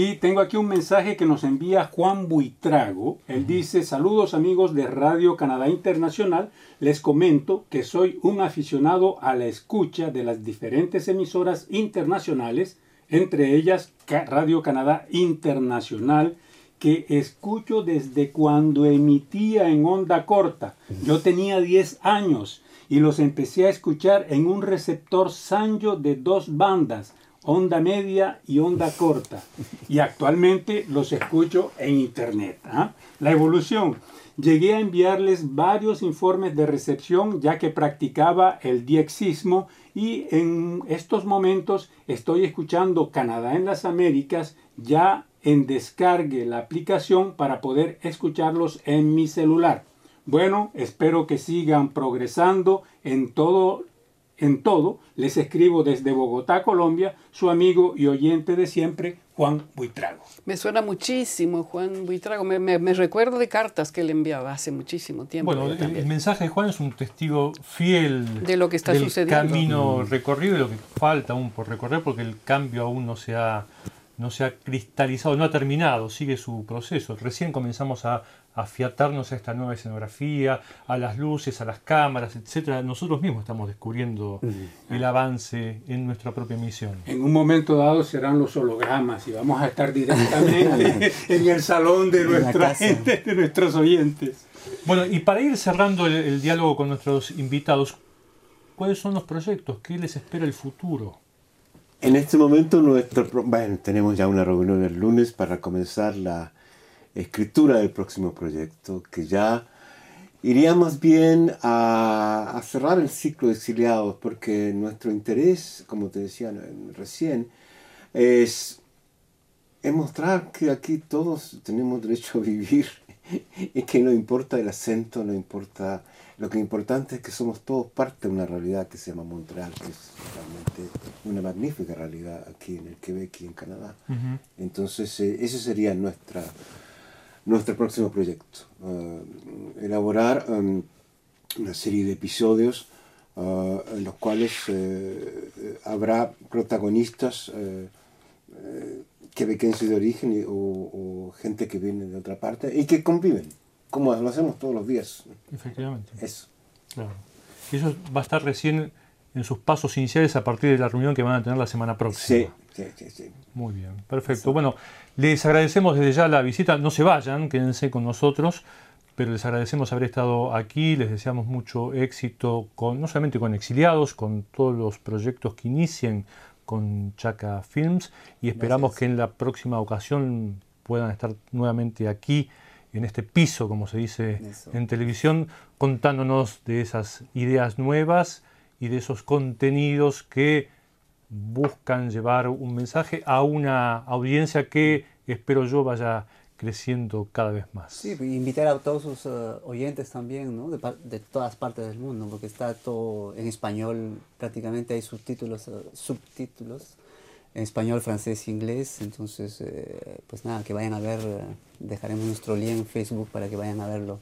B: Y tengo aquí un mensaje que nos envía Juan Buitrago. Él dice, saludos amigos de Radio Canadá Internacional. Les comento que soy un aficionado a la escucha de las diferentes emisoras internacionales, entre ellas Radio Canadá Internacional, que escucho desde cuando emitía en onda corta. Yo tenía 10 años y los empecé a escuchar en un receptor Sanyo de dos bandas, onda media y onda corta. Y actualmente los escucho en internet. ¿ah? La evolución. Llegué a enviarles varios informes de recepción ya que practicaba el diexismo y en estos momentos estoy escuchando Canadá en las Américas ya en descargue la aplicación para poder escucharlos en mi celular. Bueno, espero que sigan progresando en todo en todo, les escribo desde Bogotá, Colombia, su amigo y oyente de siempre, Juan Buitrago.
C: Me suena muchísimo Juan Buitrago, me, me, me recuerdo de cartas que le enviaba hace muchísimo tiempo.
A: Bueno, el, el, mensaje de Juan es un testigo fiel
C: de lo que está
A: del
C: sucediendo.
A: camino recorrido y lo que falta aún por recorrer, porque el cambio aún no se ha no se ha cristalizado, no ha terminado, sigue su proceso. Recién comenzamos a afiatarnos a esta nueva escenografía, a las luces, a las cámaras, etcétera. Nosotros mismos estamos descubriendo el avance en nuestra propia misión.
B: En un momento dado serán los hologramas y vamos a estar directamente en el salón de nuestra gente, de nuestros oyentes.
A: Bueno, y para ir cerrando el, el diálogo con nuestros invitados, ¿cuáles son los proyectos? ¿Qué les espera el futuro?
F: En este momento nuestro, bueno, tenemos ya una reunión el lunes para comenzar la escritura del próximo proyecto, que ya iría más bien a, a cerrar el ciclo de exiliados, porque nuestro interés, como te decía recién, es, es mostrar que aquí todos tenemos derecho a vivir y que no importa el acento, no importa lo que es importante es que somos todos parte de una realidad que se llama Montreal, que es realmente una magnífica realidad aquí en el Quebec y en Canadá. Uh -huh. Entonces, eh, ese sería nuestra, nuestro próximo proyecto. Uh, elaborar um, una serie de episodios uh, en los cuales uh, habrá protagonistas quebequenses de origen y, o, o gente que viene de otra parte y que conviven como lo hacemos todos los días.
A: Efectivamente.
F: Eso.
A: Claro. Eso va a estar recién en sus pasos iniciales a partir de la reunión que van a tener la semana próxima.
F: Sí, sí, sí. sí.
A: Muy bien, perfecto. Bueno, les agradecemos desde ya la visita. No se vayan, quédense con nosotros, pero les agradecemos haber estado aquí. Les deseamos mucho éxito, con, no solamente con exiliados, con todos los proyectos que inicien con Chaca Films y esperamos Gracias. que en la próxima ocasión puedan estar nuevamente aquí en este piso, como se dice Eso. en televisión, contándonos de esas ideas nuevas y de esos contenidos que buscan llevar un mensaje a una audiencia que espero yo vaya creciendo cada vez más.
E: Sí, invitar a todos sus uh, oyentes también, ¿no? De, de, todas partes del mundo, porque está todo en español, prácticamente hay subtítulos, uh, subtítulos en español, francés inglés. Entonces, eh, pues nada, que vayan a ver, eh, dejaremos nuestro link en Facebook para que vayan a verlo.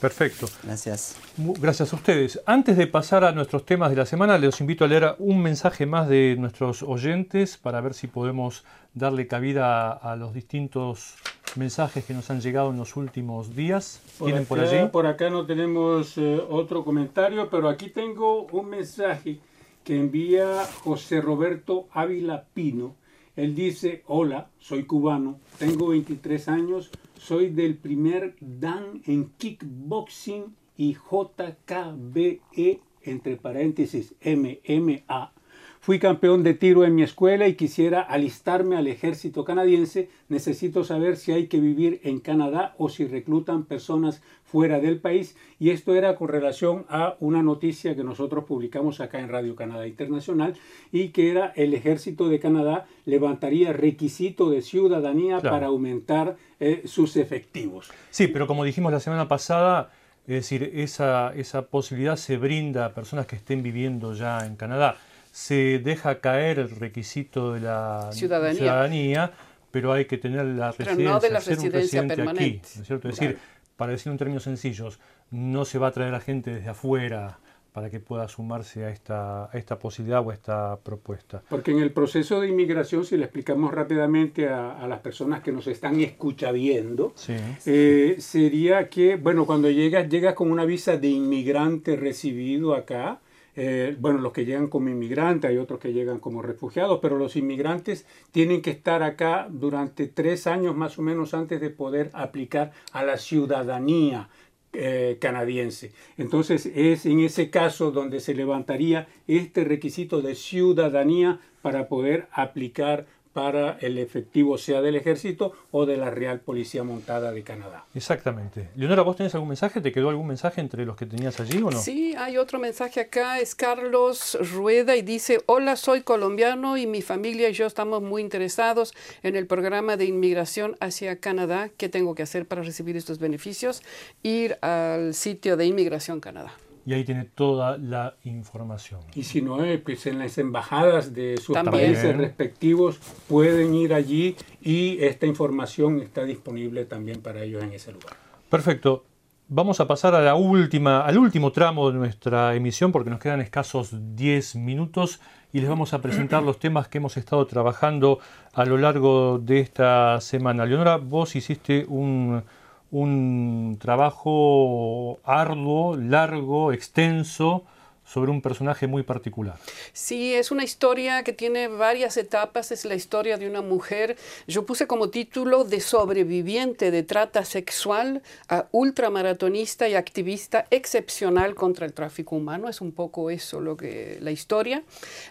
A: Perfecto.
E: Gracias.
A: Gracias a ustedes. Antes de pasar a nuestros temas de la semana, les invito a leer un mensaje más de nuestros oyentes para ver si podemos darle cabida a, a los distintos mensajes que nos han llegado en los últimos días.
B: ¿Tienen por, acá, por allí? Por acá no tenemos eh, otro comentario, pero aquí tengo un mensaje que envía José Roberto Ávila Pino. Él dice, hola, soy cubano, tengo 23 años, soy del primer Dan en kickboxing y JKBE, entre paréntesis, MMA. Fui campeón de tiro en mi escuela y quisiera alistarme al ejército canadiense. Necesito saber si hay que vivir en Canadá o si reclutan personas fuera del país. Y esto era con relación a una noticia que nosotros publicamos acá en Radio Canadá Internacional y que era el ejército de Canadá levantaría requisito de ciudadanía claro. para aumentar eh, sus efectivos.
A: Sí, pero como dijimos la semana pasada, es decir, esa, esa posibilidad se brinda a personas que estén viviendo ya en Canadá se deja caer el requisito de la ciudadanía, ciudadanía pero hay que tener la
C: pero
A: residencia,
C: no de la residencia permanente.
A: aquí, ¿no es cierto? Es decir, para decirlo en términos sencillos, no se va a traer a gente desde afuera para que pueda sumarse a esta, a esta posibilidad o a esta propuesta.
B: Porque en el proceso de inmigración, si le explicamos rápidamente a, a las personas que nos están escuchando,
A: sí.
B: eh, sería que, bueno, cuando llegas, llegas con una visa de inmigrante recibido acá, eh, bueno, los que llegan como inmigrantes, hay otros que llegan como refugiados, pero los inmigrantes tienen que estar acá durante tres años más o menos antes de poder aplicar a la ciudadanía eh, canadiense. Entonces es en ese caso donde se levantaría este requisito de ciudadanía para poder aplicar para el efectivo sea del ejército o de la Real Policía Montada de Canadá.
A: Exactamente. Leonora, ¿vos tenés algún mensaje? ¿Te quedó algún mensaje entre los que tenías allí o no?
C: Sí, hay otro mensaje acá, es Carlos Rueda y dice, hola, soy colombiano y mi familia y yo estamos muy interesados en el programa de inmigración hacia Canadá. ¿Qué tengo que hacer para recibir estos beneficios? Ir al sitio de Inmigración Canadá.
A: Y ahí tiene toda la información.
B: Y si no, eh, pues en las embajadas de sus
C: También.
B: países respectivos pueden ir allí y esta información está disponible también para ellos en ese lugar.
A: Perfecto. Vamos a pasar a la última, al último tramo de nuestra emisión porque nos quedan escasos 10 minutos y les vamos a presentar los temas que hemos estado trabajando a lo largo de esta semana. Leonora, vos hiciste un, un trabajo arduo, largo, extenso sobre un personaje muy particular.
C: Sí, es una historia que tiene varias etapas, es la historia de una mujer, yo puse como título de sobreviviente de trata sexual a ultramaratonista y activista excepcional contra el tráfico humano, es un poco eso lo que la historia.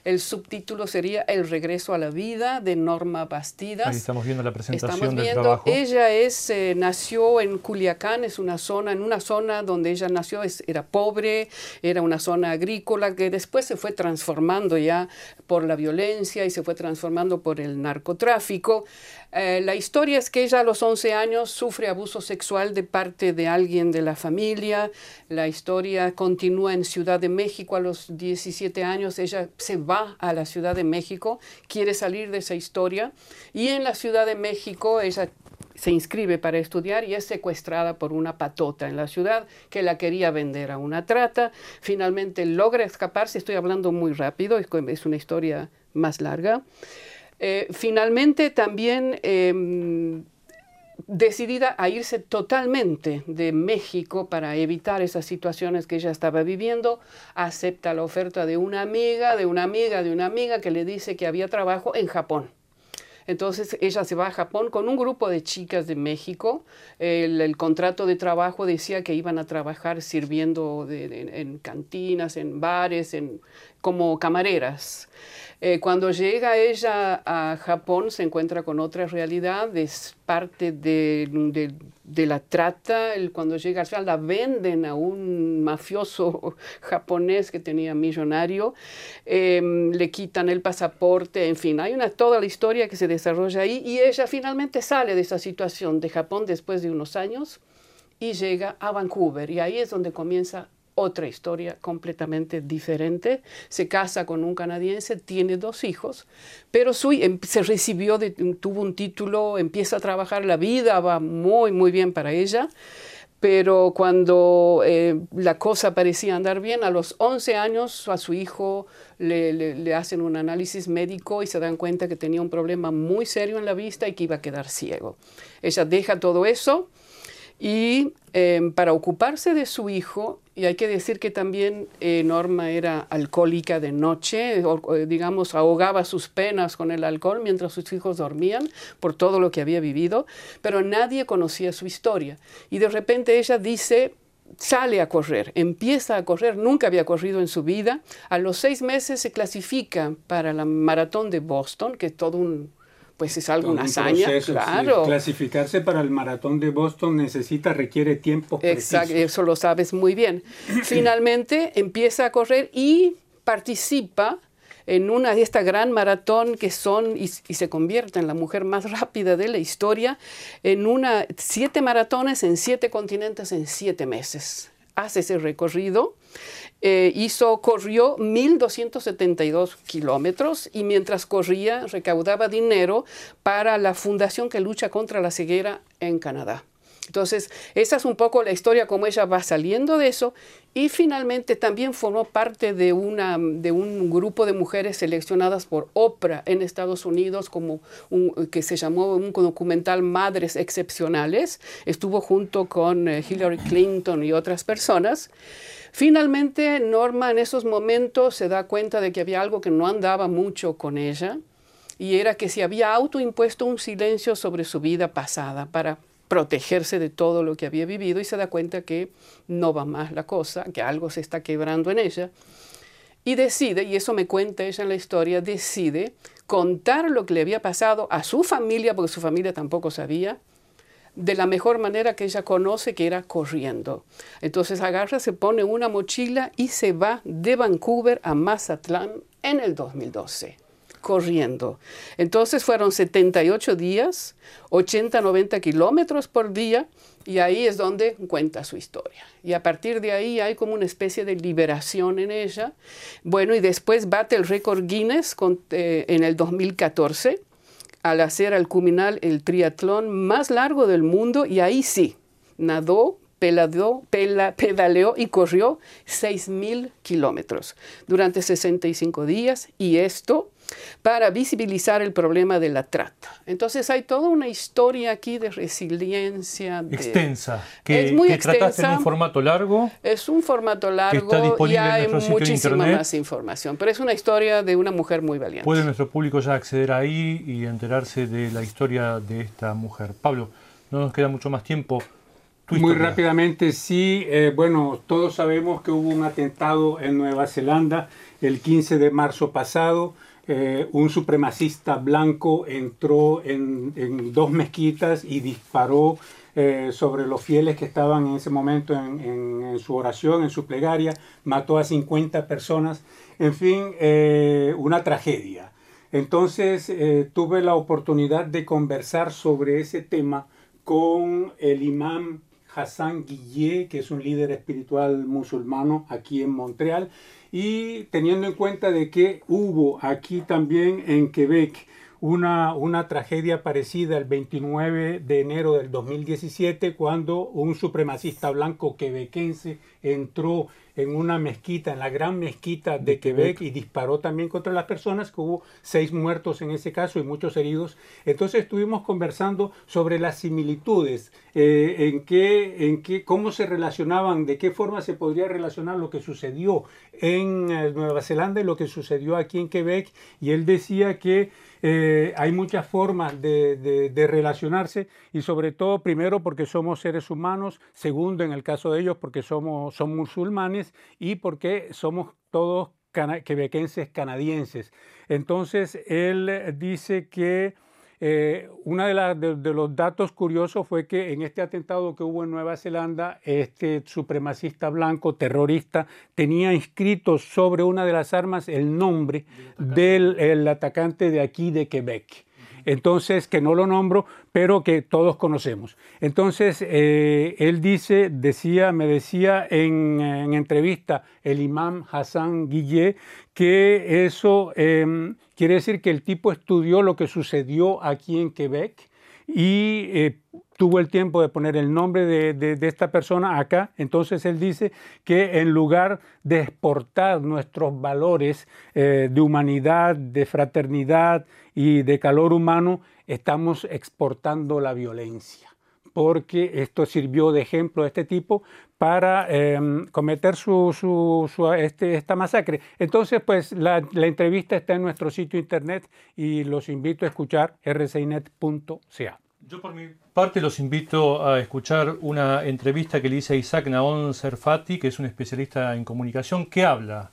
C: El subtítulo sería El regreso a la vida de Norma Bastidas.
A: Ahí estamos viendo la presentación
C: Estamos
A: del
C: viendo,
A: trabajo.
C: ella es, eh, nació en Culiacán, es una zona, en una zona donde ella nació, es- era pobre, era una zona agrícola que después se fue transformando ya por la violencia y se fue transformando por el narcotráfico. Eh, la historia es que ella a los 11 años sufre abuso sexual de parte de alguien de la familia. La historia continúa en Ciudad de México a los 17 años. Ella se va a la Ciudad de México, quiere salir de esa historia y en la Ciudad de México ella se inscribe para estudiar y es secuestrada por una patota en la ciudad que la quería vender a una trata. Finalmente logra escaparse, estoy hablando muy rápido, es, una historia más larga. Eh, finalmente también em, decidida a irse totalmente de México para evitar esas situaciones que ella estaba viviendo, acepta la oferta de una amiga, de una amiga, de una amiga que le dice que había trabajo en Japón. Entonces ella se va a Japón con un grupo de chicas de México. El, contrato de trabajo decía que iban a trabajar sirviendo de- en cantinas, en bares, en, como camareras. Eh, cuando llega ella a Japón se encuentra con otra realidad, es parte de, de- de la trata. El- cuando llega allá la venden a un mafioso japonés que tenía millonario, em, le quitan el pasaporte, en fin, hay una, toda la historia que se desarrolla ahí. Y ella finalmente sale de esa situación de Japón después de unos años y llega a Vancouver. Y ahí es donde comienza otra historia completamente diferente. Se casa con un canadiense, tiene dos hijos, pero su, em- se recibió, tuvo un título, empieza a trabajar, la vida va muy, muy bien para ella. Pero cuando eh, la cosa parecía andar bien, a los 11 años a su hijo le- le hacen un análisis médico y se dan cuenta que tenía un problema muy serio en la vista y que iba a quedar ciego. Ella deja todo eso y eh, para ocuparse de su hijo, y hay que decir que también eh, Norma era alcohólica de noche, digamos, ahogaba sus penas con el alcohol mientras sus hijos dormían por todo lo que había vivido, pero nadie conocía su historia. Y de repente ella dice, sale a correr, empieza a correr, nunca había corrido en su vida. A los seis meses se clasifica para la maratón de Boston, que es todo un, pues es algo,
B: Todo
C: una
B: un
C: hazaña,
B: proceso, sí.
C: claro.
B: Clasificarse para el maratón de Boston necesita, requiere tiempo
C: Exacto, eso lo sabes muy bien. Finalmente empieza a correr y participa en una de esta gran maratón que son y, y se convierte en la mujer más rápida de la historia, en una siete maratones en siete continentes en siete meses. Hace ese recorrido. Eh, hizo, corrió 1.272 kilómetros y mientras corría recaudaba dinero para la fundación que lucha contra la ceguera en Canadá. Entonces, esa es un poco la historia, cómo ella va saliendo de eso y finalmente también formó parte de, una, de un grupo de mujeres seleccionadas por Oprah en Estados Unidos, como que se llamó un documental Madres Excepcionales. Estuvo junto con eh, Hillary Clinton y otras personas. Finalmente, Norma en esos momentos se da cuenta de que había algo que no andaba mucho con ella y era que se había autoimpuesto un silencio sobre su vida pasada para protegerse de todo lo que había vivido y se da cuenta que no va más la cosa, que algo se está quebrando en ella. Y decide, y eso me cuenta ella en la historia, decide contar lo que le había pasado a su familia, porque su familia tampoco sabía, de la mejor manera que ella conoce, que era corriendo. Entonces agarra, se pone una mochila y se va de Vancouver a Mazatlán en el 2012 corriendo. Entonces fueron 78 días, 80, 90 kilómetros por día, y ahí es donde cuenta su historia. Y a partir de ahí hay como una especie de liberación en ella. Bueno, y después bate el récord Guinness eh, en el 2014 al hacer al culminar el triatlón más largo del mundo, y ahí sí, nadó pedaleó, pedaleó y corrió 6.000 kilómetros durante 65 días y esto para visibilizar el problema de la trata. Entonces hay toda una historia aquí de resiliencia.
A: extensa. Que, es muy extensa. en un formato largo.
C: Es un formato largo y hay muchísima más información. Pero es una historia de una mujer muy valiente.
A: Puede nuestro público ya acceder ahí y enterarse de la historia de esta mujer. Pablo, no nos queda mucho más tiempo.
B: Muy rápidamente, sí. Eh, bueno, todos sabemos que hubo un atentado en Nueva Zelanda el 15 de marzo pasado. Eh, un supremacista blanco entró en, dos mezquitas y disparó eh, sobre los fieles que estaban en ese momento en, su oración, en su plegaria. Mató a 50 personas. En fin, una tragedia. Entonces tuve la oportunidad de conversar sobre ese tema con el imán Hassan Guillé, que es un líder espiritual musulmano aquí en Montreal, y teniendo en cuenta de que hubo aquí también en Quebec una, una tragedia parecida el 29 de enero del 2017 cuando un supremacista blanco quebequense entró en una mezquita, en la gran mezquita de, Quebec, y disparó también contra las personas, que hubo seis muertos en ese caso y muchos heridos. Entonces estuvimos conversando sobre las similitudes, eh, en, qué, en qué, cómo se relacionaban, de qué forma se podría relacionar lo que sucedió en eh, Nueva Zelanda y lo que sucedió aquí en Quebec. Y él decía que eh, hay muchas formas de, relacionarse y sobre todo, primero, porque somos seres humanos, segundo, en el caso de ellos, porque somos, son musulmanes y porque somos todos quebequenses canadienses. Entonces, él dice que eh, uno de, de, los datos curiosos fue que en este atentado que hubo en Nueva Zelanda, este supremacista blanco terrorista tenía inscrito sobre una de las armas el nombre del atacante de aquí de Quebec entonces que no lo nombro, pero que todos conocemos. Entonces, eh, él dice, decía, me decía en, entrevista el imam Hassan Guillé que eso em, quiere decir que el tipo estudió lo que sucedió aquí en Quebec y eh, tuvo el tiempo de poner el nombre de, esta persona acá. Entonces él dice que en lugar de exportar nuestros valores eh, de humanidad, de fraternidad y de calor humano, estamos exportando la violencia porque esto sirvió de ejemplo a este tipo para em, cometer su, este, esta masacre. Entonces, pues la, entrevista está en nuestro sitio internet y los invito a escuchar rcinet.ca.
A: Yo por mi parte los invito a escuchar una entrevista que le hice a Isaac Naon Serfati, que es un especialista en comunicación, que habla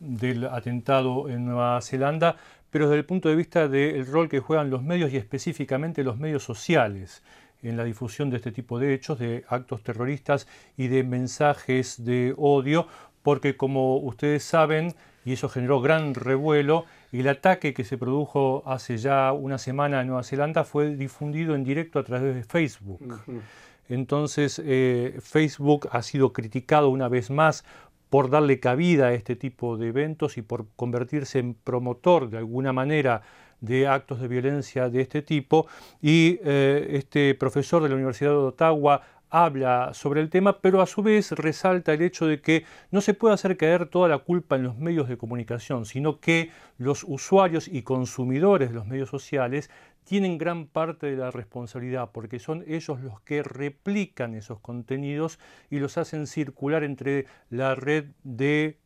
A: del atentado en Nueva Zelanda, pero desde el punto de vista del rol que juegan los medios y específicamente los medios sociales en la difusión de este tipo de hechos, de actos terroristas y de mensajes de odio, porque como ustedes saben, y eso generó gran revuelo, el ataque que se produjo hace ya una semana en Nueva Zelanda fue difundido en directo a través de Facebook. Entonces, eh, Facebook ha sido criticado una vez más por darle cabida a este tipo de eventos y por convertirse en promotor de alguna manera de actos de violencia de este tipo. Y eh, este profesor de la Universidad de Ottawa habla sobre el tema, pero a su vez resalta el hecho de que no se puede hacer caer toda la culpa en los medios de comunicación, sino que los usuarios y consumidores de los medios sociales tienen gran parte de la responsabilidad, porque son ellos los que replican esos contenidos y los hacen circular entre la red de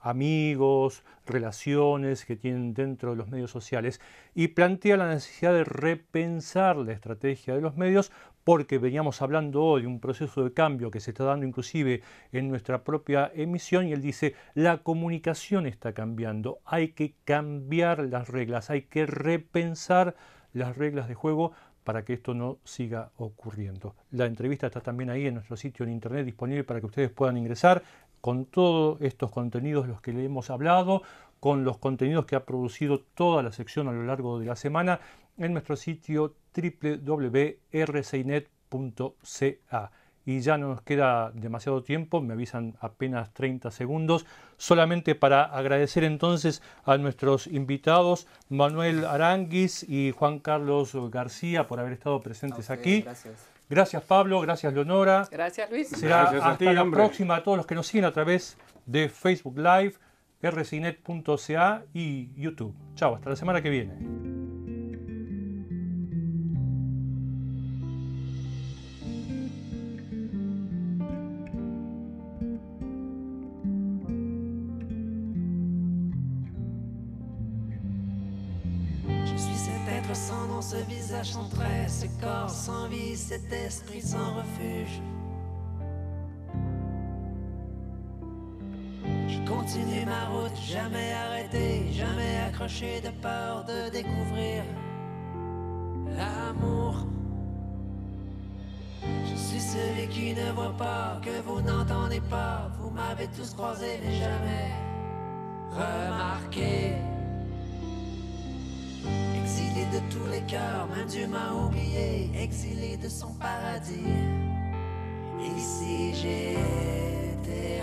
A: amigos, relaciones que tienen dentro de los medios sociales y plantea la necesidad de repensar la estrategia de los medios porque veníamos hablando hoy de un proceso de cambio que se está dando inclusive en nuestra propia emisión y él dice, la comunicación está cambiando, hay que cambiar las reglas, hay que repensar las reglas de juego para que esto no siga ocurriendo. La entrevista está también ahí en nuestro sitio en internet disponible para que ustedes puedan ingresar con todos estos contenidos los que le hemos hablado, con los contenidos que ha producido toda la sección a lo largo de la semana en nuestro sitio www.rcinet.ca. Y ya no nos queda demasiado tiempo, me avisan apenas 30 segundos, solamente para agradecer entonces a nuestros invitados Manuel Aranguis y Juan Carlos García por haber estado presentes aquí.
E: Gracias.
A: Gracias Pablo, gracias Leonora.
C: Gracias, Luis.
A: Será
B: Gracias a
A: hasta
B: ti,
A: la
B: hombre.
A: próxima a todos los que nos siguen a través de Facebook Live, rcinet.ca y YouTube. Chao, hasta la semana que viene.
H: Cet esprit sans refuge. Je continue ma route, jamais arrêté, jamais accroché de peur de découvrir l'amour. Je suis celui qui ne voit pas, que vous n'entendez pas. Vous m'avez tous croisé, mais jamais remarqué. Exilé de tous les cœurs, même Dieu m'a oublié, exilé de son paradis. Ici j'ai été